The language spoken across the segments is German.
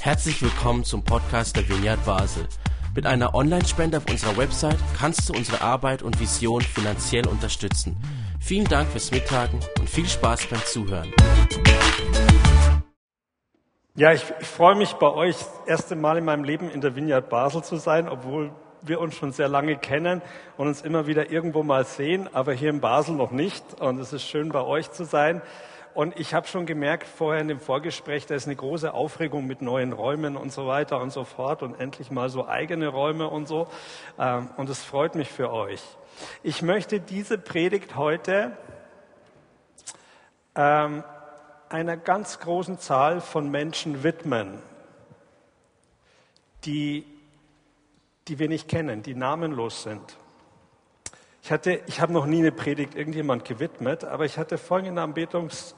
Herzlich willkommen zum Podcast der Vineyard Basel. Mit einer Online-Spende auf unserer Website kannst du unsere Arbeit und Vision finanziell unterstützen. Vielen Dank fürs Mittagen und viel Spaß beim Zuhören. Ja, ich, ich freue mich bei euch, das erste Mal in meinem Leben in der Vineyard Basel zu sein, obwohl wir uns schon sehr lange kennen und uns immer wieder irgendwo mal sehen, aber hier in Basel noch nicht. Und es ist schön, bei euch zu sein. Und ich habe schon gemerkt vorher in dem Vorgespräch, da ist eine große Aufregung mit neuen Räumen und so weiter und so fort und endlich mal so eigene Räume und so. Ähm, und es freut mich für euch. Ich möchte diese Predigt heute ähm, einer ganz großen Zahl von Menschen widmen, die, die wir nicht kennen, die namenlos sind. Ich, ich habe noch nie eine Predigt irgendjemand gewidmet, aber ich hatte der Anbetungs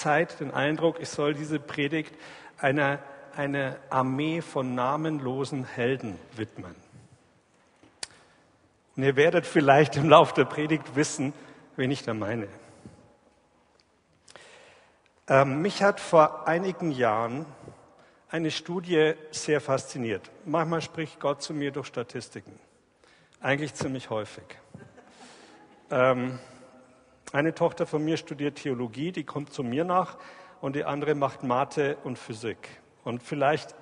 Zeit den Eindruck, ich soll diese Predigt einer eine Armee von namenlosen Helden widmen. Und ihr werdet vielleicht im Laufe der Predigt wissen, wen ich da meine. Ähm, mich hat vor einigen Jahren eine Studie sehr fasziniert. Manchmal spricht Gott zu mir durch Statistiken. Eigentlich ziemlich häufig. Ähm, eine Tochter von mir studiert Theologie, die kommt zu mir nach und die andere macht Mathe und Physik. Und vielleicht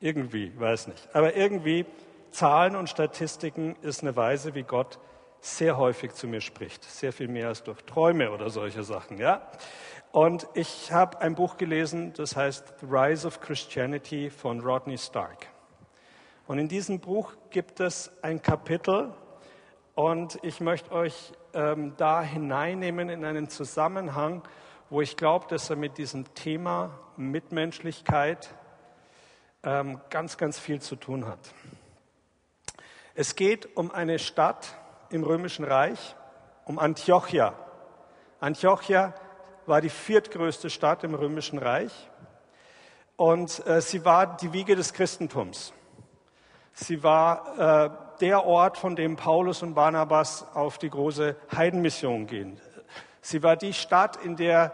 irgendwie, weiß nicht. Aber irgendwie Zahlen und Statistiken ist eine Weise, wie Gott sehr häufig zu mir spricht. Sehr viel mehr als durch Träume oder solche Sachen, ja. Und ich habe ein Buch gelesen, das heißt The Rise of Christianity von Rodney Stark. Und in diesem Buch gibt es ein Kapitel, und ich möchte euch ähm, da hineinnehmen in einen Zusammenhang, wo ich glaube, dass er mit diesem Thema Mitmenschlichkeit ähm, ganz, ganz viel zu tun hat. Es geht um eine Stadt im Römischen Reich, um Antiochia. Antiochia war die viertgrößte Stadt im Römischen Reich und äh, sie war die Wiege des Christentums. Sie war äh, der Ort, von dem Paulus und Barnabas auf die große Heidenmission gehen. Sie war die Stadt, in der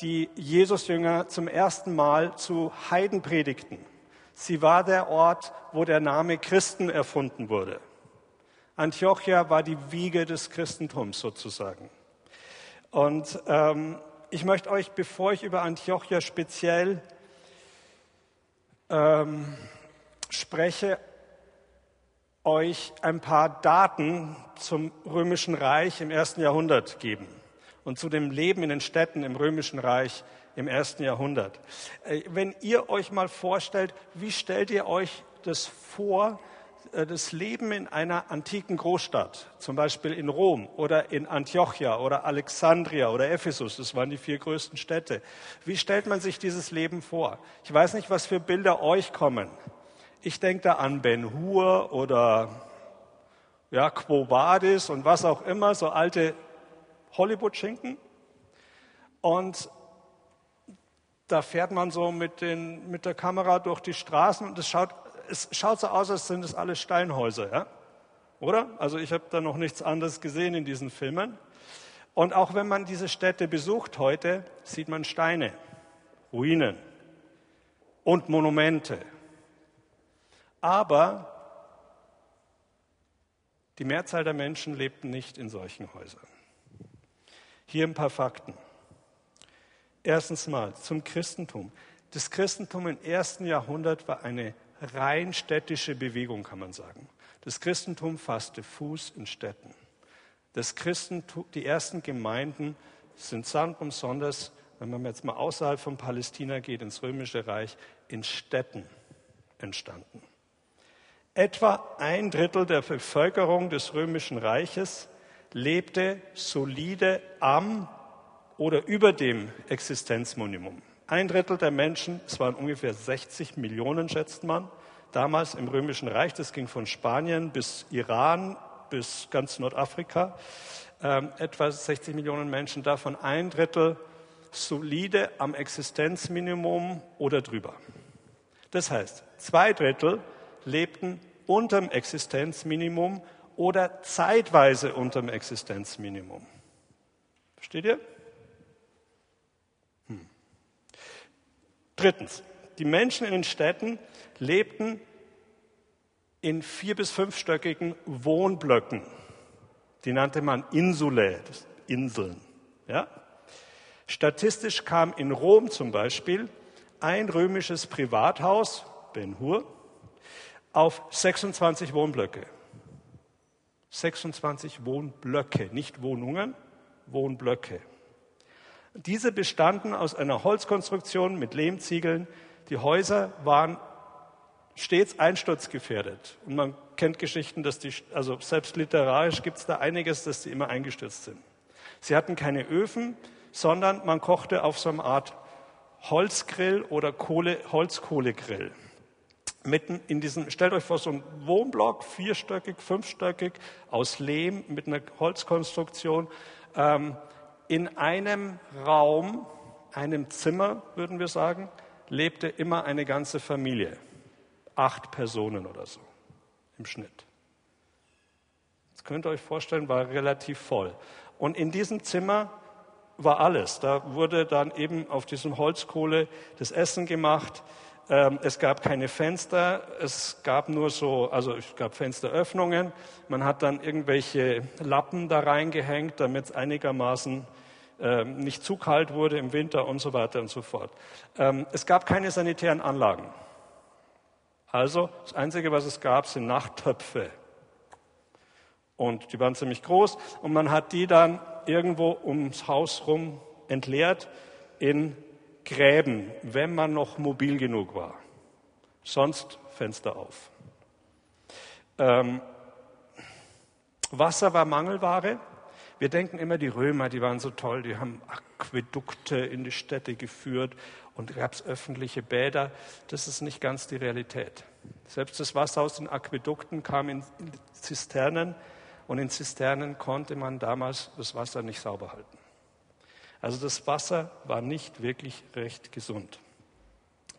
die Jesusjünger zum ersten Mal zu Heiden predigten. Sie war der Ort, wo der Name Christen erfunden wurde. Antiochia war die Wiege des Christentums sozusagen. Und ähm, ich möchte euch, bevor ich über Antiochia speziell ähm, spreche, euch ein paar Daten zum römischen Reich im ersten Jahrhundert geben und zu dem Leben in den Städten im römischen Reich im ersten Jahrhundert. Äh, wenn ihr euch mal vorstellt, wie stellt ihr euch das vor, äh, das Leben in einer antiken Großstadt, zum Beispiel in Rom oder in Antiochia oder Alexandria oder Ephesus, das waren die vier größten Städte. Wie stellt man sich dieses Leben vor? Ich weiß nicht, was für Bilder euch kommen. Ich denke da an Ben Hur oder ja, Quo Vadis und was auch immer, so alte Hollywood-Schinken. Und da fährt man so mit, den, mit der Kamera durch die Straßen und es schaut, es schaut so aus, als sind es alles Steinhäuser, ja? oder? Also ich habe da noch nichts anderes gesehen in diesen Filmen. Und auch wenn man diese Städte besucht heute, sieht man Steine, Ruinen und Monumente. Aber die Mehrzahl der Menschen lebten nicht in solchen Häusern. Hier ein paar Fakten. Erstens mal zum Christentum. Das Christentum im ersten Jahrhundert war eine rein städtische Bewegung, kann man sagen. Das Christentum fasste Fuß in Städten. Das Christentum, die ersten Gemeinden sind samt besonders, wenn man jetzt mal außerhalb von Palästina geht, ins Römische Reich, in Städten entstanden. Etwa ein Drittel der Bevölkerung des römischen Reiches lebte solide am oder über dem Existenzminimum. Ein Drittel der Menschen, es waren ungefähr 60 Millionen, schätzt man, damals im römischen Reich, das ging von Spanien bis Iran bis ganz Nordafrika, äh, etwa 60 Millionen Menschen, davon ein Drittel solide am Existenzminimum oder drüber. Das heißt, zwei Drittel lebten unterm Existenzminimum oder zeitweise unterm Drittens, die Menschen in den Städten lebten in vier- bis fünfstöckigen Wohnblöcken. Die nannte man Insulae, Inseln. Ja? Statistisch kam in Rom zum Beispiel ein römisches Privathaus, Ben Hur, auf 26 Wohnblöcke. 26 Wohnblöcke, nicht Wohnungen, Wohnblöcke. Diese bestanden aus einer Holzkonstruktion mit Lehmziegeln. Die Häuser waren stets einsturzgefährdet. Und man kennt Geschichten, dass die, also selbst literarisch gibt es da einiges, dass die immer eingestürzt sind. Sie hatten keine Öfen, sondern man kochte auf so einer Art Holzgrill oder Kohle, Holzkohlegrill. Mitten in diesem, stellt euch vor, so ein Wohnblock, vierstöckig, fünfstöckig, aus Lehm mit einer Holzkonstruktion. Ähm, in einem Raum, einem Zimmer, würden wir sagen, lebte immer eine ganze Familie acht Personen oder so im Schnitt. Das könnt ihr euch vorstellen, war relativ voll. Und in diesem Zimmer war alles. Da wurde dann eben auf diesem Holzkohle das Essen gemacht. Ähm, es gab keine Fenster, es gab nur so, also es gab Fensteröffnungen. Man hat dann irgendwelche Lappen da reingehängt, damit es einigermaßen ähm, nicht zu kalt wurde im Winter und so weiter und so fort. Ähm, es gab keine sanitären Anlagen. Also das Einzige, was es gab, sind Nachttöpfe. Und die waren ziemlich groß und man hat die dann irgendwo ums Haus rum entleert in Gräben, wenn man noch mobil genug war. Sonst Fenster auf. Ähm, Wasser war Mangelware. Wir denken immer, die Römer, die waren so toll, die haben Aquädukte in die Städte geführt und gab es öffentliche Bäder. Das ist nicht ganz die Realität. Selbst das Wasser aus den Aquädukten kam in Zisternen und in Zisternen konnte man damals das Wasser nicht sauber halten. Also das Wasser war nicht wirklich recht gesund.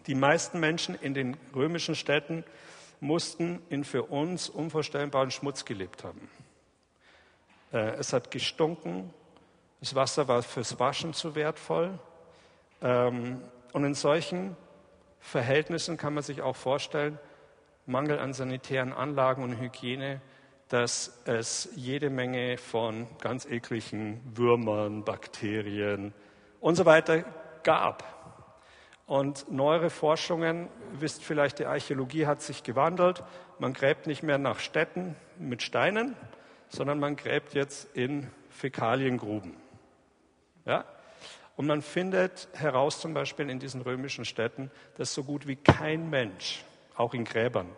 Die meisten Menschen in den römischen Städten mussten in für uns unvorstellbaren Schmutz gelebt haben. Äh, es hat gestunken, das Wasser war fürs Waschen zu wertvoll. Ähm, und in solchen Verhältnissen kann man sich auch vorstellen, Mangel an sanitären Anlagen und Hygiene, dass es jede Menge von ganz ekligen Würmern, Bakterien und so weiter gab. Und neuere Forschungen, wisst vielleicht, die Archäologie hat sich gewandelt. Man gräbt nicht mehr nach Städten mit Steinen, sondern man gräbt jetzt in Fäkaliengruben. Ja? Und man findet heraus zum Beispiel in diesen römischen Städten, dass so gut wie kein Mensch, auch in Gräbern,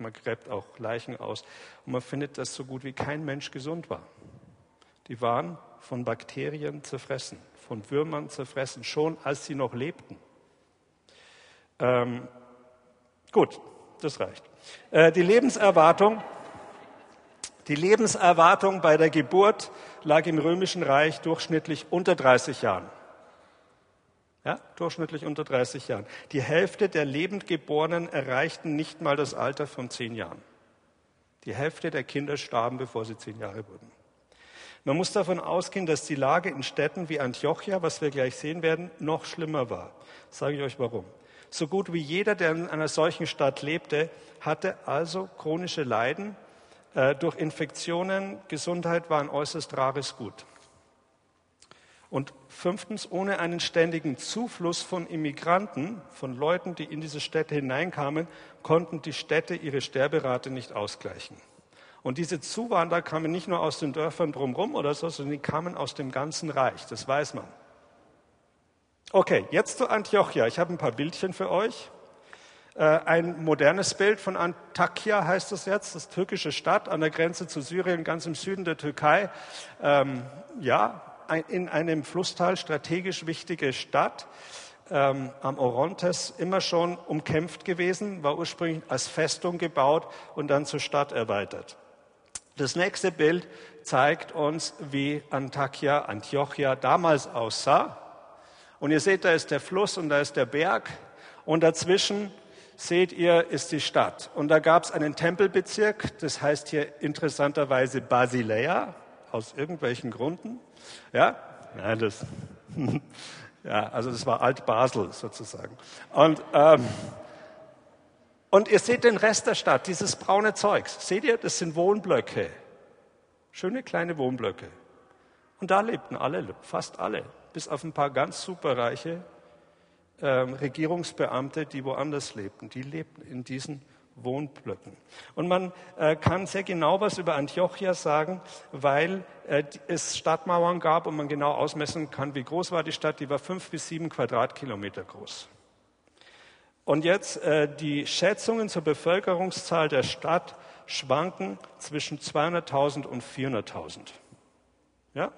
man gräbt auch Leichen aus, und man findet, dass so gut wie kein Mensch gesund war. Die waren von Bakterien zerfressen, von Würmern zerfressen, schon als sie noch lebten. Ähm, gut, das reicht. Äh, die Lebenserwartung, die Lebenserwartung bei der Geburt lag im Römischen Reich durchschnittlich unter 30 Jahren. Ja, durchschnittlich unter 30 Jahren. Die Hälfte der Lebendgeborenen erreichten nicht mal das Alter von zehn Jahren. Die Hälfte der Kinder starben, bevor sie zehn Jahre wurden. Man muss davon ausgehen, dass die Lage in Städten wie Antiochia, was wir gleich sehen werden, noch schlimmer war. Sage ich euch warum. So gut wie jeder, der in einer solchen Stadt lebte, hatte also chronische Leiden äh, durch Infektionen. Gesundheit war ein äußerst rares Gut. Und fünftens, ohne einen ständigen Zufluss von Immigranten, von Leuten, die in diese Städte hineinkamen, konnten die Städte ihre Sterberate nicht ausgleichen. Und diese Zuwanderer kamen nicht nur aus den Dörfern drumherum oder so, sondern die kamen aus dem ganzen Reich. Das weiß man. Okay, jetzt zu Antiochia. Ich habe ein paar Bildchen für euch. Äh, ein modernes Bild von Antakya heißt es jetzt, das türkische Stadt an der Grenze zu Syrien, ganz im Süden der Türkei. Ähm, ja, in einem Flusstal strategisch wichtige Stadt ähm, am Orontes immer schon umkämpft gewesen, war ursprünglich als Festung gebaut und dann zur Stadt erweitert. Das nächste Bild zeigt uns, wie Antakya, Antiochia damals aussah. Und ihr seht, da ist der Fluss und da ist der Berg und dazwischen seht ihr, ist die Stadt. Und da gab es einen Tempelbezirk, das heißt hier interessanterweise Basileia, aus irgendwelchen Gründen. Ja, ja das Ja, also das war Alt-Basel sozusagen. Und, ähm, und ihr seht den Rest der Stadt, dieses braune Zeugs. Seht ihr, das sind Wohnblöcke. Schöne kleine Wohnblöcke. Und da lebten alle, fast alle, bis auf ein paar ganz superreiche ähm, Regierungsbeamte, die woanders lebten. Die lebten in diesen Wohnblöcken. Und man äh, kann sehr genau was über Antiochia sagen, weil äh, es Stadtmauern gab und man genau ausmessen kann, wie groß war die Stadt. Die war fünf bis sieben Quadratkilometer groß. Und jetzt äh, die Schätzungen zur Bevölkerungszahl der Stadt schwanken zwischen 200.000 und 400.000. Ja,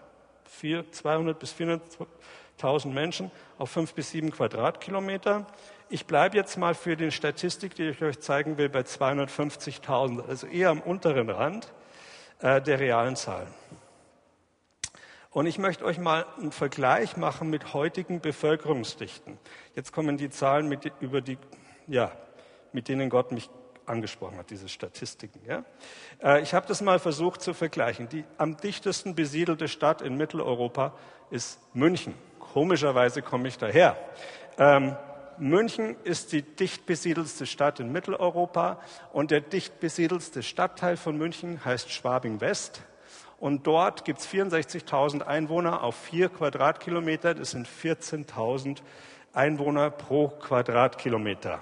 200 bis 400.000 Menschen auf fünf bis sieben Quadratkilometer. Ich bleibe jetzt mal für die Statistik, die ich euch zeigen will, bei 250.000, also eher am unteren Rand äh, der realen Zahlen. Und ich möchte euch mal einen Vergleich machen mit heutigen Bevölkerungsdichten. Jetzt kommen die Zahlen, mit, über die, ja, mit denen Gott mich angesprochen hat, diese Statistiken. Ja? Äh, ich habe das mal versucht zu vergleichen. Die am dichtesten besiedelte Stadt in Mitteleuropa ist München. Komischerweise komme ich daher. Ähm, München ist die dicht besiedelste Stadt in Mitteleuropa und der dicht besiedelste Stadtteil von München heißt Schwabing West. Und dort gibt es 64.000 Einwohner auf vier Quadratkilometer. Das sind 14.000 Einwohner pro Quadratkilometer.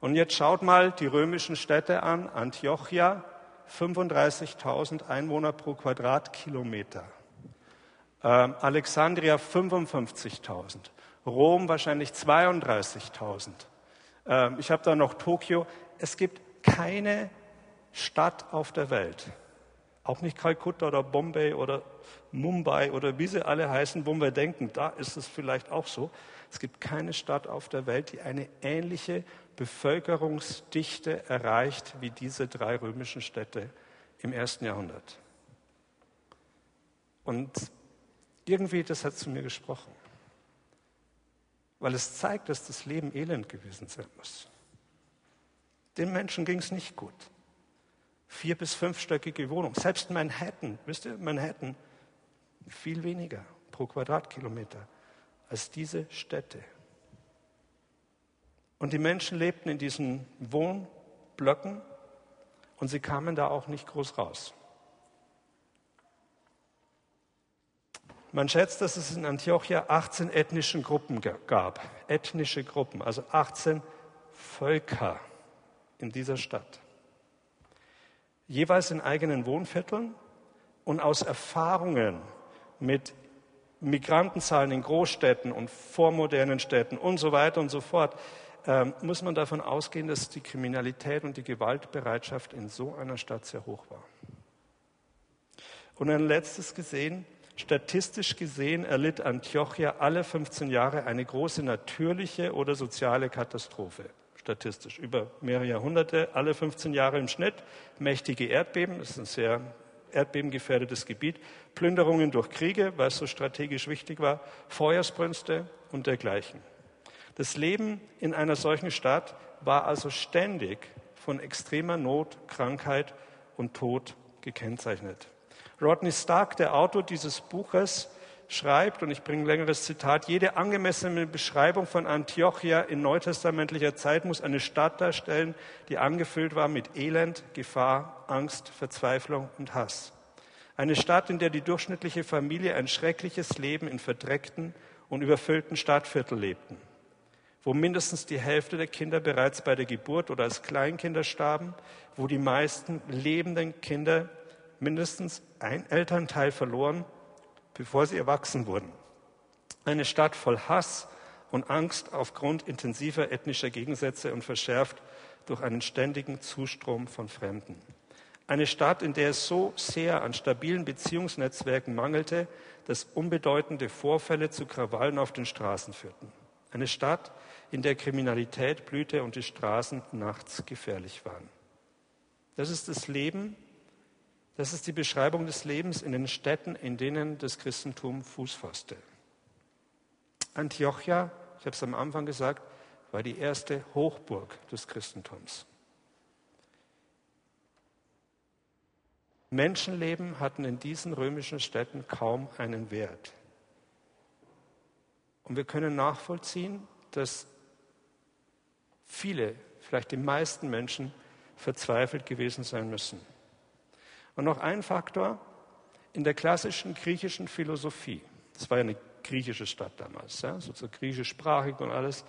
Und jetzt schaut mal die römischen Städte an. Antiochia, 35.000 Einwohner pro Quadratkilometer. Ähm, Alexandria 55.000. Rom wahrscheinlich 32.000. Ähm, ich habe da noch Tokio. Es gibt keine Stadt auf der Welt, auch nicht Kalkutta oder Bombay oder Mumbai oder wie sie alle heißen, wo wir denken, da ist es vielleicht auch so. Es gibt keine Stadt auf der Welt, die eine ähnliche Bevölkerungsdichte erreicht wie diese drei römischen Städte im ersten Jahrhundert. Und irgendwie, das hat zu mir gesprochen weil es zeigt, dass das Leben elend gewesen sein muss. Den Menschen ging es nicht gut. Vier- bis fünfstöckige Wohnung. Selbst Manhattan, wisst ihr, Manhattan, viel weniger pro Quadratkilometer als diese Städte. Und die Menschen lebten in diesen Wohnblöcken und sie kamen da auch nicht groß raus. Man schätzt, dass es in Antiochia 18 ethnischen Gruppen gab. Ethnische Gruppen, also 18 Völker in dieser Stadt. Jeweils in eigenen Wohnvierteln und aus Erfahrungen mit Migrantenzahlen in Großstädten und vormodernen Städten und so weiter und so fort, äh, muss man davon ausgehen, dass die Kriminalität und die Gewaltbereitschaft in so einer Stadt sehr hoch war. Und ein letztes gesehen, Statistisch gesehen erlitt Antiochia alle 15 Jahre eine große natürliche oder soziale Katastrophe. Statistisch über mehrere Jahrhunderte, alle 15 Jahre im Schnitt. Mächtige Erdbeben, das ist ein sehr erdbebengefährdetes Gebiet. Plünderungen durch Kriege, weil es so strategisch wichtig war. Feuersbrünste und dergleichen. Das Leben in einer solchen Stadt war also ständig von extremer Not, Krankheit und Tod gekennzeichnet. Rodney Stark, der Autor dieses Buches, schreibt, und ich bringe ein längeres Zitat, jede angemessene Beschreibung von Antiochia in neutestamentlicher Zeit muss eine Stadt darstellen, die angefüllt war mit Elend, Gefahr, Angst, Verzweiflung und Hass. Eine Stadt, in der die durchschnittliche Familie ein schreckliches Leben in verdreckten und überfüllten Stadtviertel lebten, wo mindestens die Hälfte der Kinder bereits bei der Geburt oder als Kleinkinder starben, wo die meisten lebenden Kinder mindestens ein Elternteil verloren, bevor sie erwachsen wurden. Eine Stadt voll Hass und Angst aufgrund intensiver ethnischer Gegensätze und verschärft durch einen ständigen Zustrom von Fremden. Eine Stadt, in der es so sehr an stabilen Beziehungsnetzwerken mangelte, dass unbedeutende Vorfälle zu Krawallen auf den Straßen führten. Eine Stadt, in der Kriminalität blühte und die Straßen nachts gefährlich waren. Das ist das Leben das ist die Beschreibung des Lebens in den Städten, in denen das Christentum Fuß fasste. Antiochia, ich habe es am Anfang gesagt, war die erste Hochburg des Christentums. Menschenleben hatten in diesen römischen Städten kaum einen Wert. Und wir können nachvollziehen, dass viele, vielleicht die meisten Menschen verzweifelt gewesen sein müssen. Und noch ein Faktor, in der klassischen griechischen Philosophie, das war ja eine griechische Stadt damals, ja, so griechischsprachig und alles,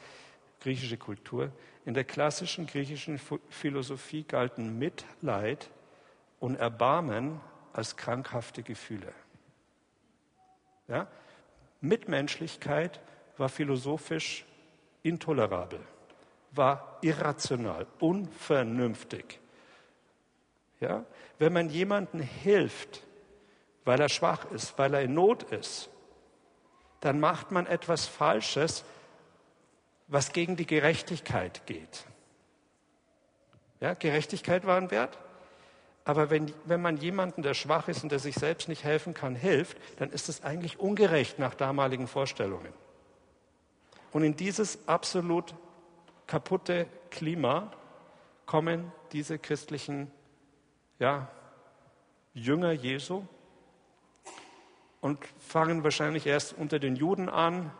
griechische Kultur, in der klassischen griechischen Philosophie galten Mitleid und Erbarmen als krankhafte Gefühle. Ja? Mitmenschlichkeit war philosophisch intolerabel, war irrational, unvernünftig. Ja? Wenn man jemandem hilft, weil er schwach ist, weil er in Not ist, dann macht man etwas Falsches, was gegen die Gerechtigkeit geht. Ja, Gerechtigkeit war ein Wert. Aber wenn, wenn man jemanden, der schwach ist und der sich selbst nicht helfen kann, hilft, dann ist es eigentlich ungerecht nach damaligen Vorstellungen. Und in dieses absolut kaputte Klima kommen diese christlichen ja, Jünger Jesu und fangen wahrscheinlich erst unter den Juden an,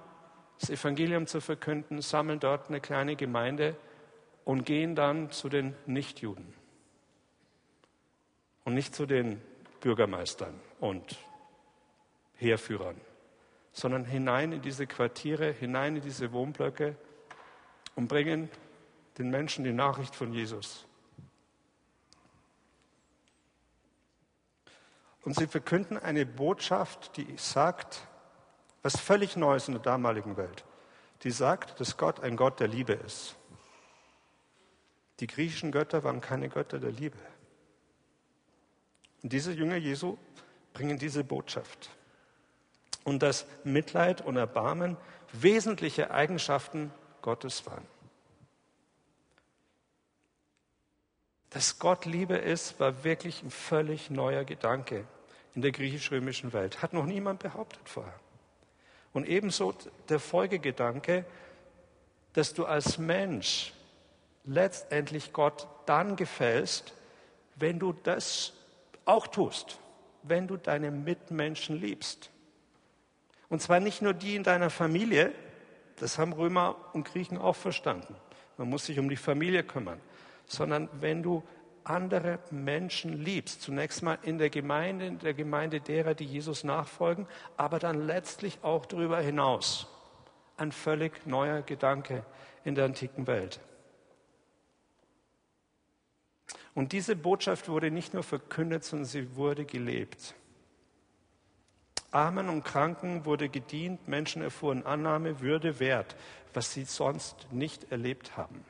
das Evangelium zu verkünden, sammeln dort eine kleine Gemeinde und gehen dann zu den Nichtjuden und nicht zu den Bürgermeistern und Heerführern, sondern hinein in diese Quartiere, hinein in diese Wohnblöcke und bringen den Menschen die Nachricht von Jesus. Und sie verkünden eine Botschaft, die sagt, was völlig Neues in der damaligen Welt. Die sagt, dass Gott ein Gott der Liebe ist. Die griechischen Götter waren keine Götter der Liebe. Und diese Jünger Jesu bringen diese Botschaft. Und dass Mitleid und Erbarmen wesentliche Eigenschaften Gottes waren. Dass Gott Liebe ist, war wirklich ein völlig neuer Gedanke in der griechisch-römischen Welt. Hat noch niemand behauptet vorher. Und ebenso der Folgegedanke, dass du als Mensch letztendlich Gott dann gefällst, wenn du das auch tust, wenn du deine Mitmenschen liebst. Und zwar nicht nur die in deiner Familie, das haben Römer und Griechen auch verstanden. Man muss sich um die Familie kümmern, sondern wenn du andere Menschen liebst. Zunächst mal in der Gemeinde, in der Gemeinde derer, die Jesus nachfolgen, aber dann letztlich auch darüber hinaus. Ein völlig neuer Gedanke in der antiken Welt. Und diese Botschaft wurde nicht nur verkündet, sondern sie wurde gelebt. Armen und Kranken wurde gedient, Menschen erfuhren Annahme, Würde, Wert, was sie sonst nicht erlebt haben.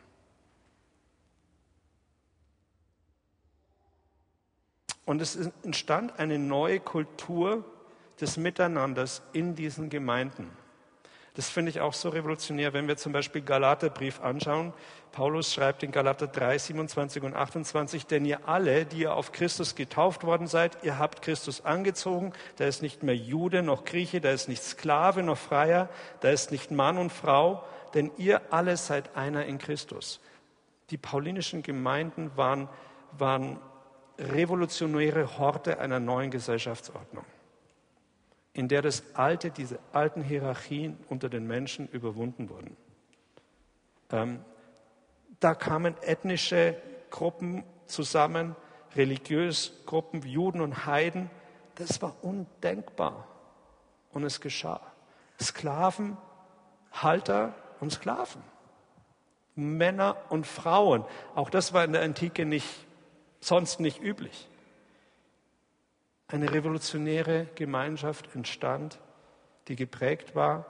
Und es entstand eine neue Kultur des Miteinanders in diesen Gemeinden. Das finde ich auch so revolutionär, wenn wir zum Beispiel Galaterbrief anschauen. Paulus schreibt in Galater 3, 27 und 28, denn ihr alle, die ihr auf Christus getauft worden seid, ihr habt Christus angezogen. Da ist nicht mehr Jude noch Grieche, da ist nicht Sklave noch Freier, da ist nicht Mann und Frau, denn ihr alle seid einer in Christus. Die paulinischen Gemeinden waren, waren revolutionäre Horte einer neuen Gesellschaftsordnung, in der das alte, diese alten Hierarchien unter den Menschen überwunden wurden. Ähm, da kamen ethnische Gruppen zusammen, religiöse Gruppen, Juden und Heiden. Das war undenkbar. Und es geschah. Sklaven, Halter und Sklaven. Männer und Frauen. Auch das war in der Antike nicht sonst nicht üblich. Eine revolutionäre Gemeinschaft entstand, die geprägt war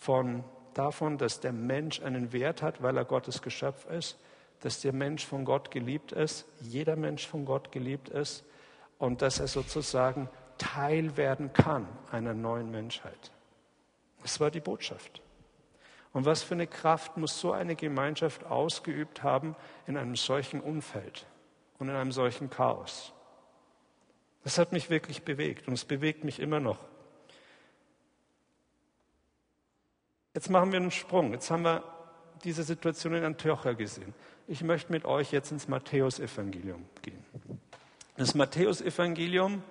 von davon, dass der Mensch einen Wert hat, weil er Gottes Geschöpf ist, dass der Mensch von Gott geliebt ist, jeder Mensch von Gott geliebt ist und dass er sozusagen Teil werden kann einer neuen Menschheit. Das war die Botschaft. Und was für eine Kraft muss so eine Gemeinschaft ausgeübt haben in einem solchen Umfeld? Und in einem solchen Chaos. Das hat mich wirklich bewegt und es bewegt mich immer noch. Jetzt machen wir einen Sprung. Jetzt haben wir diese Situation in Antiochia gesehen. Ich möchte mit euch jetzt ins Matthäusevangelium gehen. Das Matthäusevangelium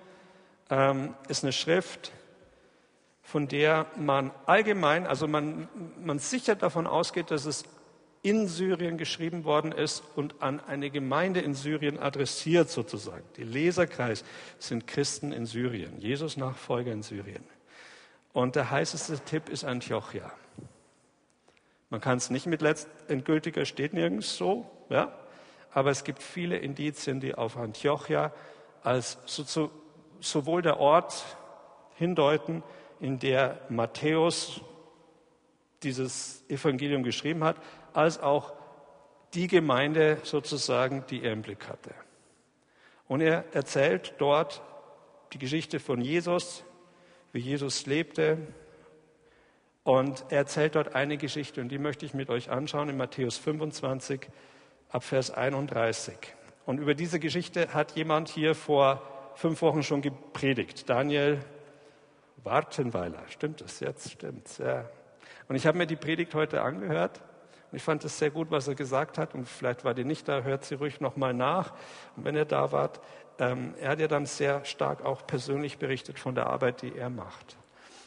ähm, ist eine Schrift von der man allgemein, also man, man sicher davon ausgeht, dass es in Syrien geschrieben worden ist und an eine Gemeinde in Syrien adressiert sozusagen. Die Leserkreis sind Christen in Syrien, Jesus Nachfolger in Syrien. Und der heißeste Tipp ist Antiochia. Man kann es nicht mit letztendgültiger, steht nirgends so, ja? aber es gibt viele Indizien, die auf Antiochia als so, so, sowohl der Ort hindeuten, in der Matthäus dieses Evangelium geschrieben hat, als auch die Gemeinde sozusagen, die er im Blick hatte. Und er erzählt dort die Geschichte von Jesus, wie Jesus lebte. Und er erzählt dort eine Geschichte und die möchte ich mit euch anschauen in Matthäus 25 ab Vers 31. Und über diese Geschichte hat jemand hier vor fünf Wochen schon gepredigt. Daniel Wartenweiler. Stimmt das jetzt? Stimmt. Ja. Und ich habe mir die Predigt heute angehört ich fand es sehr gut, was er gesagt hat. Und vielleicht war die nicht da, hört sie ruhig nochmal nach. Und wenn ihr da wart, ähm, er hat ja dann sehr stark auch persönlich berichtet von der Arbeit, die er macht.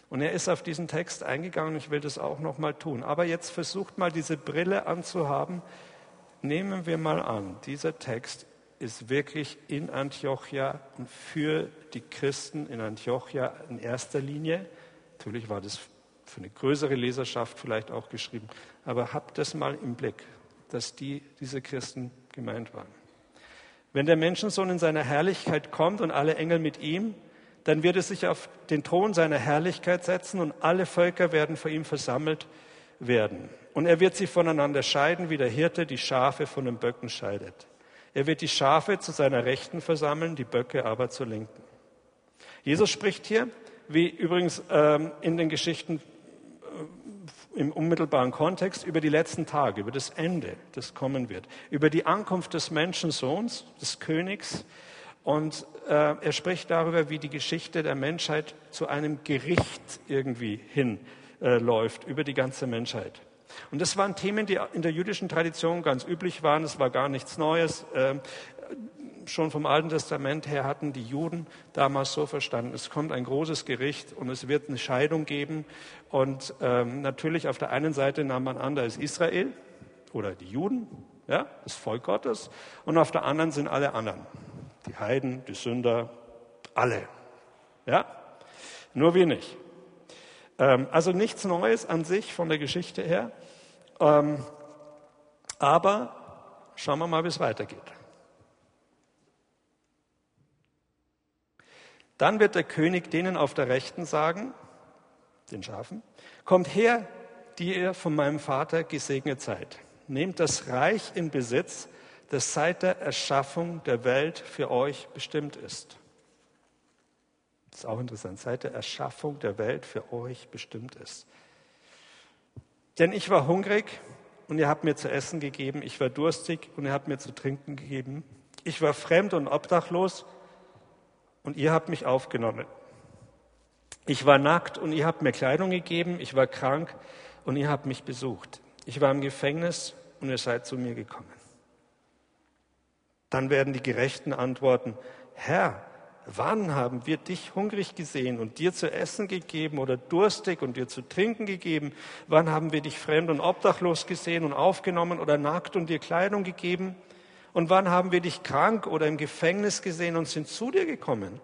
Und er ist auf diesen Text eingegangen ich will das auch nochmal tun. Aber jetzt versucht mal diese Brille anzuhaben. Nehmen wir mal an, dieser Text ist wirklich in Antiochia und für die Christen in Antiochia in erster Linie. Natürlich war das für eine größere Leserschaft vielleicht auch geschrieben. Aber habt das mal im Blick, dass die, diese Christen gemeint waren. Wenn der Menschensohn in seiner Herrlichkeit kommt und alle Engel mit ihm, dann wird er sich auf den Thron seiner Herrlichkeit setzen und alle Völker werden vor ihm versammelt werden. Und er wird sie voneinander scheiden, wie der Hirte die Schafe von den Böcken scheidet. Er wird die Schafe zu seiner Rechten versammeln, die Böcke aber zur Linken. Jesus spricht hier, wie übrigens ähm, in den Geschichten im unmittelbaren Kontext über die letzten Tage, über das Ende, das kommen wird, über die Ankunft des Menschensohns, des Königs. Und äh, er spricht darüber, wie die Geschichte der Menschheit zu einem Gericht irgendwie hinläuft, äh, über die ganze Menschheit. Und das waren Themen, die in der jüdischen Tradition ganz üblich waren. Es war gar nichts Neues. Äh, schon vom Alten Testament her hatten die Juden damals so verstanden, es kommt ein großes Gericht und es wird eine Scheidung geben. Und ähm, natürlich auf der einen Seite nahm man an, da ist Israel oder die Juden, ja, das Volk Gottes, und auf der anderen sind alle anderen, die Heiden, die Sünder, alle. Ja, nur wir nicht. Ähm, also nichts Neues an sich von der Geschichte her. Ähm, aber schauen wir mal, wie es weitergeht. Dann wird der König denen auf der Rechten sagen, den Schafen, kommt her, die ihr von meinem Vater gesegnet seid. Nehmt das Reich in Besitz, das seit der Erschaffung der Welt für euch bestimmt ist. Das ist auch interessant, seit der Erschaffung der Welt für euch bestimmt ist. Denn ich war hungrig und ihr habt mir zu essen gegeben, ich war durstig und ihr habt mir zu trinken gegeben, ich war fremd und obdachlos und ihr habt mich aufgenommen. Ich war nackt und ihr habt mir Kleidung gegeben, ich war krank und ihr habt mich besucht. Ich war im Gefängnis und ihr seid zu mir gekommen. Dann werden die Gerechten antworten, Herr, wann haben wir dich hungrig gesehen und dir zu essen gegeben oder durstig und dir zu trinken gegeben? Wann haben wir dich fremd und obdachlos gesehen und aufgenommen oder nackt und dir Kleidung gegeben? Und wann haben wir dich krank oder im Gefängnis gesehen und sind zu dir gekommen?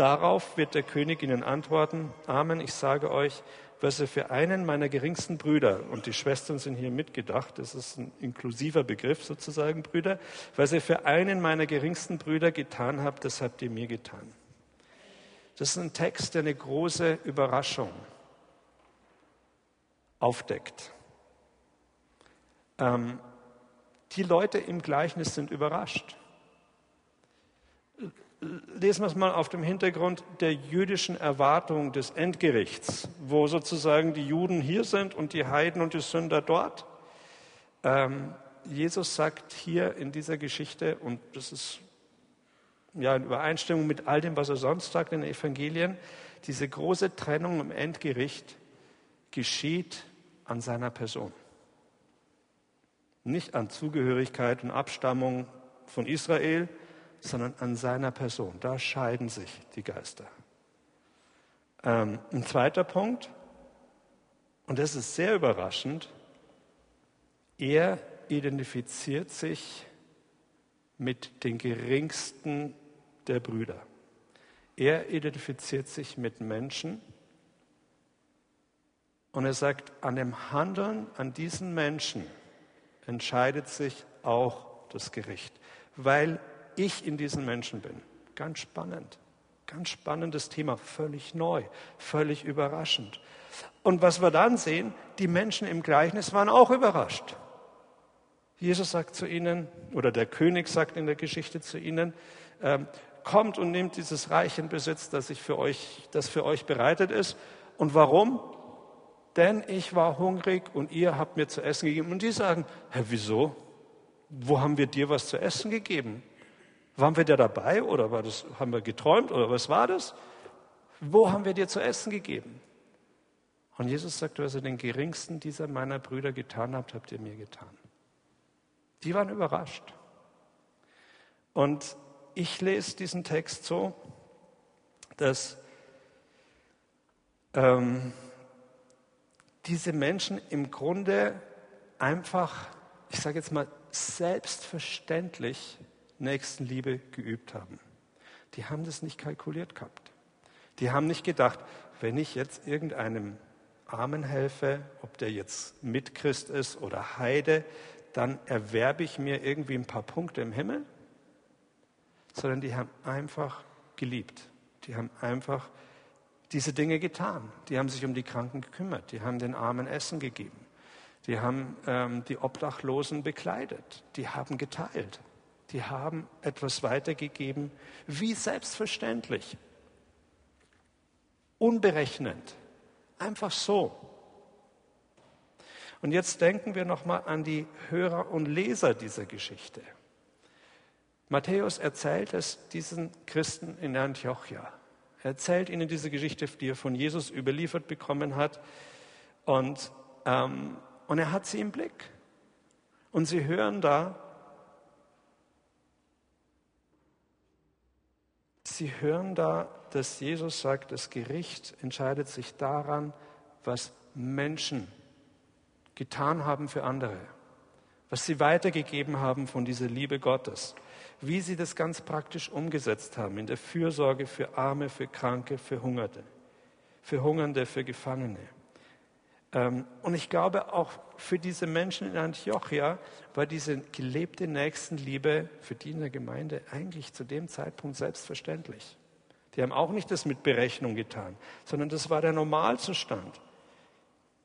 Darauf wird der König ihnen antworten, Amen, ich sage euch, was er für einen meiner geringsten Brüder, und die Schwestern sind hier mitgedacht, das ist ein inklusiver Begriff sozusagen, Brüder, was ihr für einen meiner geringsten Brüder getan habt, das habt ihr mir getan. Das ist ein Text, der eine große Überraschung aufdeckt. Ähm, die Leute im Gleichnis sind überrascht. Lesen wir es mal auf dem Hintergrund der jüdischen Erwartung des Endgerichts, wo sozusagen die Juden hier sind und die Heiden und die Sünder dort. Ähm, Jesus sagt hier in dieser Geschichte, und das ist ja in Übereinstimmung mit all dem, was er sonst sagt in den Evangelien, diese große Trennung im Endgericht geschieht an seiner Person. Nicht an Zugehörigkeit und Abstammung von Israel, sondern an seiner Person. Da scheiden sich die Geister. Ähm, ein zweiter Punkt, und das ist sehr überraschend, er identifiziert sich mit den geringsten der Brüder. Er identifiziert sich mit Menschen und er sagt, an dem Handeln an diesen Menschen entscheidet sich auch das Gericht, weil ich in diesen Menschen bin. Ganz spannend, ganz spannendes Thema, völlig neu, völlig überraschend. Und was wir dann sehen, die Menschen im Gleichnis waren auch überrascht. Jesus sagt zu ihnen, oder der König sagt in der Geschichte zu ihnen, ähm, kommt und nehmt dieses Reich in Besitz, das, ich für euch, das für euch bereitet ist. Und warum? Denn ich war hungrig und ihr habt mir zu essen gegeben. Und die sagen, Hä, wieso? Wo haben wir dir was zu essen gegeben? Waren wir da dabei oder war das, haben wir geträumt oder was war das? Wo haben wir dir zu essen gegeben? Und Jesus sagt, was ihr den geringsten dieser meiner Brüder getan habt, habt ihr mir getan. Die waren überrascht. Und ich lese diesen Text so, dass ähm, diese Menschen im Grunde einfach, ich sage jetzt mal, selbstverständlich Nächstenliebe geübt haben. Die haben das nicht kalkuliert gehabt. Die haben nicht gedacht, wenn ich jetzt irgendeinem Armen helfe, ob der jetzt Mitchrist ist oder Heide, dann erwerbe ich mir irgendwie ein paar Punkte im Himmel, sondern die haben einfach geliebt. Die haben einfach diese Dinge getan. Die haben sich um die Kranken gekümmert. Die haben den Armen Essen gegeben. Die haben ähm, die Obdachlosen bekleidet. Die haben geteilt. Die haben etwas weitergegeben, wie selbstverständlich. Unberechnend. Einfach so. Und jetzt denken wir nochmal an die Hörer und Leser dieser Geschichte. Matthäus erzählt es diesen Christen in Antiochia. Er erzählt ihnen diese Geschichte, die er von Jesus überliefert bekommen hat. Und, ähm, und er hat sie im Blick. Und sie hören da, sie hören da, dass Jesus sagt, das Gericht entscheidet sich daran, was Menschen getan haben für andere, was sie weitergegeben haben von dieser Liebe Gottes, wie sie das ganz praktisch umgesetzt haben in der Fürsorge für Arme, für Kranke, für Hungerte, für Hungernde, für Gefangene. Ähm, und ich glaube, auch für diese Menschen in Antiochia war diese gelebte Nächstenliebe für die in der Gemeinde eigentlich zu dem Zeitpunkt selbstverständlich. Die haben auch nicht das mit Berechnung getan, sondern das war der Normalzustand.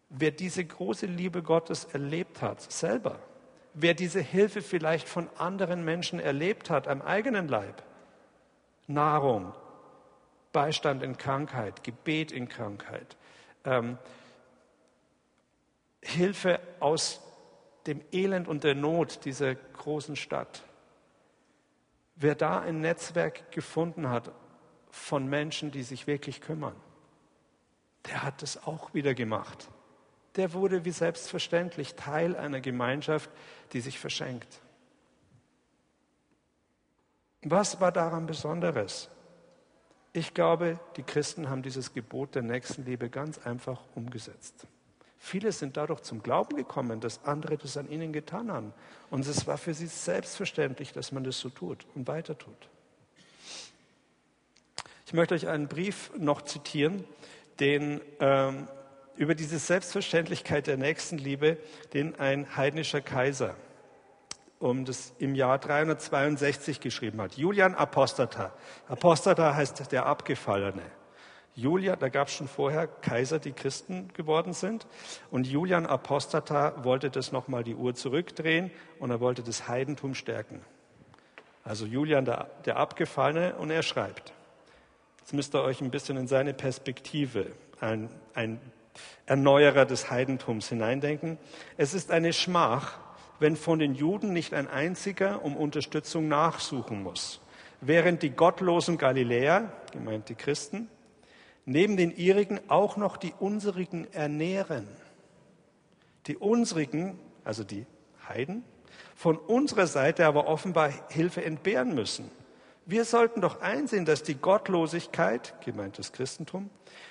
Wer diese große Liebe Gottes erlebt hat, selber, wer diese Hilfe vielleicht von anderen Menschen erlebt hat am eigenen Leib, Nahrung, Beistand in Krankheit, Gebet in Krankheit, ähm, Hilfe aus dem Elend und der Not dieser großen Stadt. Wer da ein Netzwerk gefunden hat von Menschen, die sich wirklich kümmern, der hat es auch wieder gemacht der wurde wie selbstverständlich Teil einer Gemeinschaft, die sich verschenkt. Was war daran Besonderes? Ich glaube, die Christen haben dieses Gebot der Nächstenliebe ganz einfach umgesetzt. Viele sind dadurch zum Glauben gekommen, dass andere das an ihnen getan haben. Und es war für sie selbstverständlich, dass man das so tut und weiter tut. Ich möchte euch einen Brief noch zitieren, den ähm, über diese Selbstverständlichkeit der Nächstenliebe, den ein heidnischer Kaiser um das im Jahr 362 geschrieben hat. Julian Apostata. Apostata heißt der Abgefallene. Julian, da gab es schon vorher Kaiser, die Christen geworden sind. Und Julian Apostata wollte das nochmal die Uhr zurückdrehen und er wollte das Heidentum stärken. Also Julian, der, der Abgefallene, und er schreibt. Jetzt müsst ihr euch ein bisschen in seine Perspektive ein, ein Erneuerer des Heidentums hineindenken. Es ist eine Schmach, wenn von den Juden nicht ein einziger um Unterstützung nachsuchen muss, während die gottlosen Galiläer, gemeint die Christen, neben den ihrigen auch noch die unsrigen ernähren. Die unsrigen, also die Heiden, von unserer Seite aber offenbar Hilfe entbehren müssen. Wir sollten doch einsehen, dass die Gottlosigkeit, gemeint das Christentum,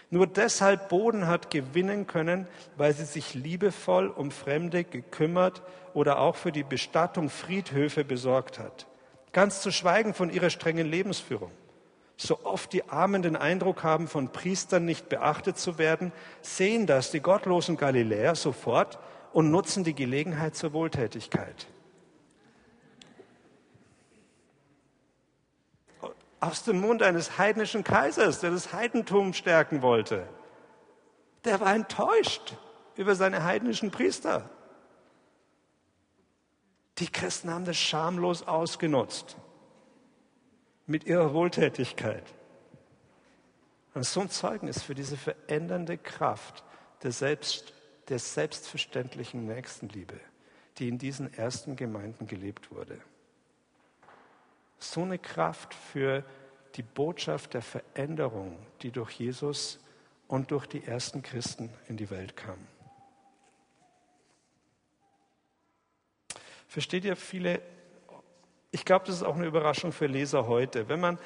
nur deshalb Boden hat gewinnen können, weil sie sich liebevoll um Fremde gekümmert oder auch für die Bestattung Friedhöfe besorgt hat. Ganz zu schweigen von ihrer strengen Lebensführung. So oft die Armen den Eindruck haben, von Priestern nicht beachtet zu werden, sehen das die gottlosen Galiläer sofort und nutzen die Gelegenheit zur Wohltätigkeit. aus dem Mund eines heidnischen Kaisers, der das Heidentum stärken wollte. Der war enttäuscht über seine heidnischen Priester. Die Christen haben das schamlos ausgenutzt mit ihrer Wohltätigkeit. Und so ein Zeugnis für diese verändernde Kraft der, Selbst, der selbstverständlichen Nächstenliebe, die in diesen ersten Gemeinden gelebt wurde so eine Kraft für die Botschaft der Veränderung, die durch Jesus und durch die ersten Christen in die Welt kam. Versteht ihr viele? Ich glaube, das ist auch eine Überraschung für Leser heute. Wenn man,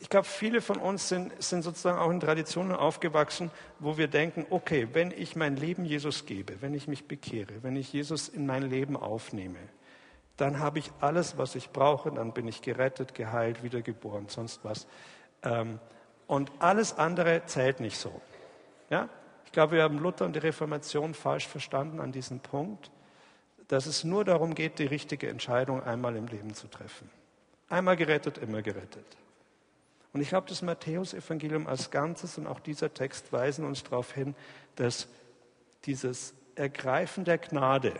ich glaube, viele von uns sind, sind sozusagen auch in Traditionen aufgewachsen, wo wir denken, okay, wenn ich mein Leben Jesus gebe, wenn ich mich bekehre, wenn ich Jesus in mein Leben aufnehme, dann habe ich alles, was ich brauche, dann bin ich gerettet, geheilt, wiedergeboren, sonst was. Ähm, und alles andere zählt nicht so. Ja? Ich glaube, wir haben Luther und die Reformation falsch verstanden an diesem Punkt, dass es nur darum geht, die richtige Entscheidung einmal im Leben zu treffen. Einmal gerettet, immer gerettet. Und ich glaube, das Matthäusevangelium als Ganzes und auch dieser Text weisen uns darauf hin, dass dieses Ergreifen der Gnade,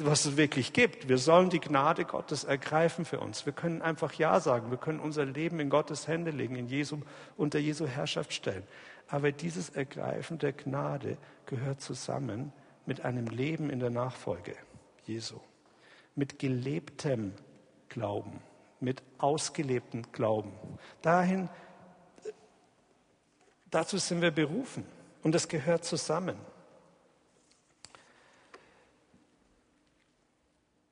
was es wirklich gibt. Wir sollen die Gnade Gottes ergreifen für uns. Wir können einfach Ja sagen. Wir können unser Leben in Gottes Hände legen, in Jesu, unter Jesu Herrschaft stellen. Aber dieses Ergreifen der Gnade gehört zusammen mit einem Leben in der Nachfolge Jesu. Mit gelebtem Glauben, mit ausgelebtem Glauben. Dahin, dazu sind wir berufen. Und das gehört zusammen.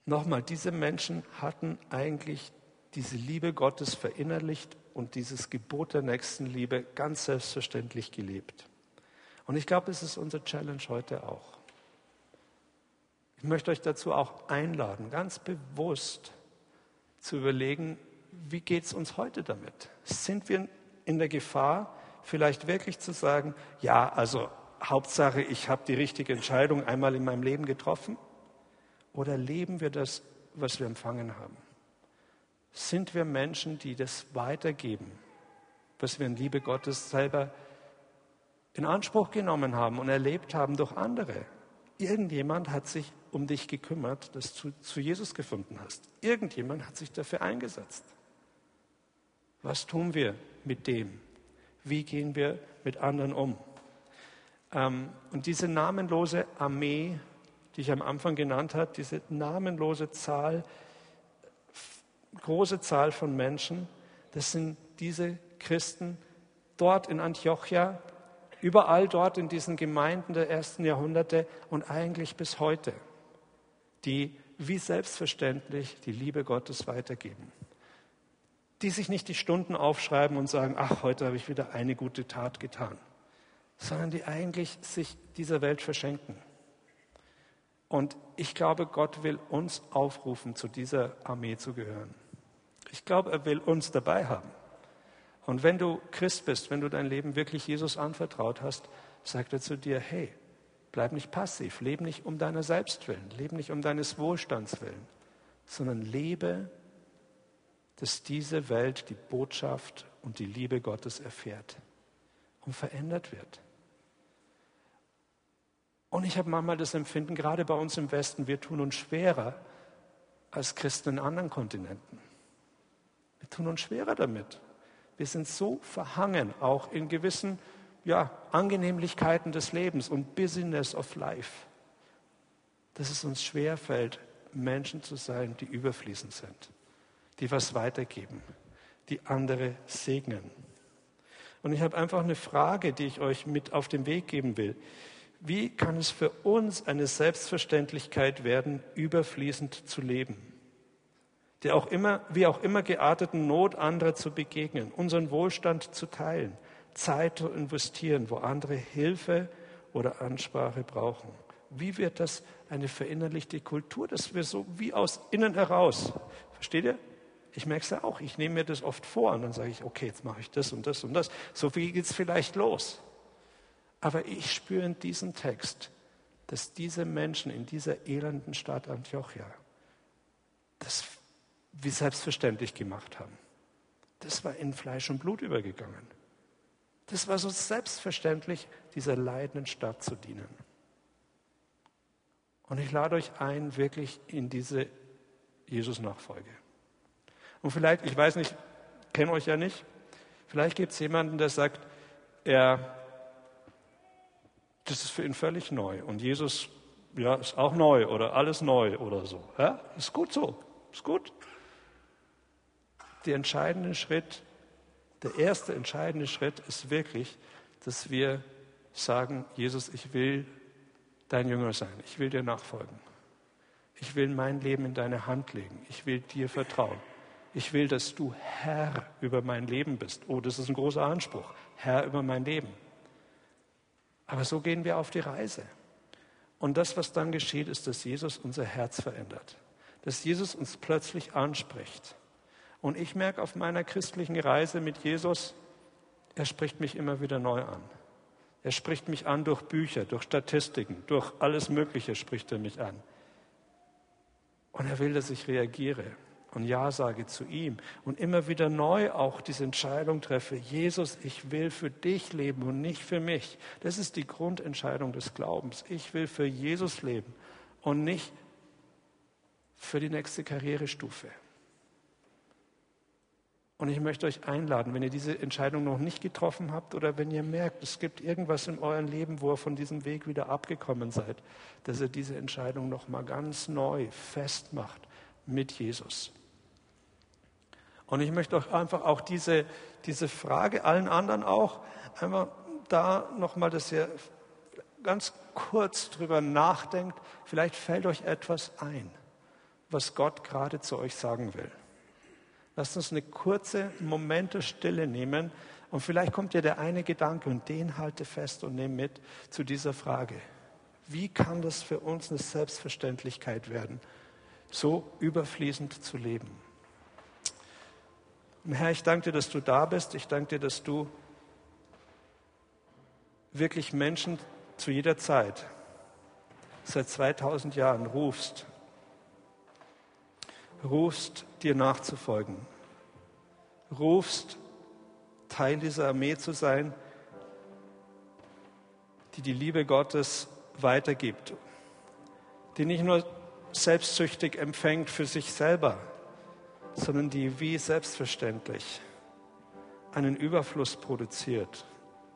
Nochmal, diese Menschen hatten eigentlich diese Liebe Gottes verinnerlicht und dieses Gebot der Nächstenliebe ganz selbstverständlich gelebt. Und ich glaube, es ist unsere Challenge heute auch. Ich möchte euch dazu auch einladen, ganz bewusst zu überlegen, wie geht es uns heute damit? Sind wir in der Gefahr, vielleicht wirklich zu sagen, ja, also Hauptsache, ich habe die richtige Entscheidung einmal in meinem Leben getroffen? Oder leben wir das, was wir empfangen haben? Sind wir Menschen, die das weitergeben, was wir in Liebe Gottes selber in Anspruch genommen haben und erlebt haben durch andere? Irgendjemand hat sich um dich gekümmert, dass du zu Jesus gefunden hast. Irgendjemand hat sich dafür eingesetzt. Was tun wir mit dem? Wie gehen wir mit anderen um? Ähm, und diese namenlose Armee die ich am Anfang genannt habe, diese namenlose Zahl, große Zahl von Menschen, das sind diese Christen dort in Antiochia, überall dort in diesen Gemeinden der ersten Jahrhunderte und eigentlich bis heute, die wie selbstverständlich die Liebe Gottes weitergeben. Die sich nicht die Stunden aufschreiben und sagen, ach, heute habe ich wieder eine gute Tat getan, sondern die eigentlich sich dieser Welt verschenken. Und ich glaube, Gott will uns aufrufen, zu dieser Armee zu gehören. Ich glaube, er will uns dabei haben. Und wenn du Christ bist, wenn du dein Leben wirklich Jesus anvertraut hast, sagt er zu dir, hey, bleib nicht passiv, lebe nicht um deiner selbst willen, lebe nicht um deines Wohlstands willen, sondern lebe, dass diese Welt die Botschaft und die Liebe Gottes erfährt und verändert wird. Und ich habe manchmal das Empfinden, gerade bei uns im Westen, wir tun uns schwerer als Christen in anderen Kontinenten. Wir tun uns schwerer damit. Wir sind so verhangen, auch in gewissen ja, Angenehmlichkeiten des Lebens und Business of Life, dass es uns schwerfällt, Menschen zu sein, die überfließend sind, die was weitergeben, die andere segnen. Und ich habe einfach eine Frage, die ich euch mit auf den Weg geben will. Wie kann es für uns eine Selbstverständlichkeit werden, überfließend zu leben? Der auch immer, wie auch immer gearteten Not anderer zu begegnen, unseren Wohlstand zu teilen, Zeit zu investieren, wo andere Hilfe oder Ansprache brauchen. Wie wird das eine verinnerlichte Kultur, dass wir so wie aus innen heraus, versteht ihr? Ich merke es ja auch, ich nehme mir das oft vor und dann sage ich, okay, jetzt mache ich das und das und das. So wie geht es vielleicht los. Aber ich spüre in diesem Text, dass diese Menschen in dieser elenden Stadt Antiochia das wie selbstverständlich gemacht haben. Das war in Fleisch und Blut übergegangen. Das war so selbstverständlich, dieser leidenden Stadt zu dienen. Und ich lade euch ein, wirklich in diese Jesus-Nachfolge. Und vielleicht, ich weiß nicht, kenne euch ja nicht, vielleicht gibt es jemanden, der sagt, er, das ist für ihn völlig neu. Und Jesus, ja, ist auch neu oder alles neu oder so. Ja, ist gut so, ist gut der entscheidende Schritt, der erste entscheidende Schritt ist wirklich, dass wir sagen, Jesus, ich will dein Jünger sein, ich will dir nachfolgen. Ich will mein Leben in deine Hand legen. Ich will dir vertrauen. Ich will, dass du Herr über mein Leben bist. Oh, das ist ein großer Anspruch. Herr über mein Leben. Aber so gehen wir auf die Reise. Und das, was dann geschieht, ist, dass Jesus unser Herz verändert. Dass Jesus uns plötzlich anspricht. Und ich merke auf meiner christlichen Reise mit Jesus, er spricht mich immer wieder neu an. Er spricht mich an durch Bücher, durch Statistiken, durch alles Mögliche spricht er mich an. Und er will, dass ich reagiere und Ja sage zu ihm und immer wieder neu auch diese Entscheidung treffe, Jesus, ich will für dich leben und nicht für mich. Das ist die Grundentscheidung des Glaubens. Ich will für Jesus leben und nicht für die nächste Karrierestufe. Und ich möchte euch einladen, wenn ihr diese Entscheidung noch nicht getroffen habt oder wenn ihr merkt, es gibt irgendwas in eurem Leben, wo ihr von diesem Weg wieder abgekommen seid, dass ihr diese Entscheidung noch mal ganz neu festmacht mit Jesus. Und ich möchte euch einfach auch diese, diese Frage allen anderen auch einmal da noch mal, dass ihr ganz kurz drüber nachdenkt. Vielleicht fällt euch etwas ein, was Gott gerade zu euch sagen will. Lasst uns eine kurze Momente Stille nehmen und vielleicht kommt dir der eine Gedanke und den halte fest und nehme mit zu dieser Frage. Wie kann das für uns eine Selbstverständlichkeit werden, so überfließend zu leben? Und Herr, ich danke dir, dass du da bist. Ich danke dir, dass du wirklich Menschen zu jeder Zeit, seit 2000 Jahren rufst rufst, dir nachzufolgen. Rufst, Teil dieser Armee zu sein, die die Liebe Gottes weitergibt, die nicht nur selbstsüchtig empfängt für sich selber, sondern die wie selbstverständlich einen Überfluss produziert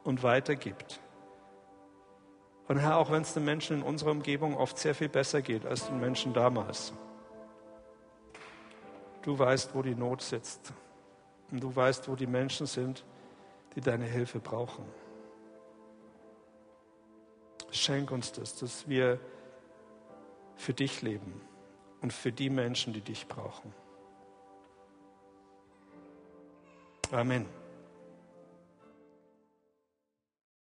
und weitergibt. Und Herr, auch wenn es den Menschen in unserer Umgebung oft sehr viel besser geht als den Menschen damals, Du weißt, wo die Not sitzt. Und du weißt, wo die Menschen sind, die deine Hilfe brauchen. Schenk uns das, dass wir für dich leben und für die Menschen, die dich brauchen. Amen.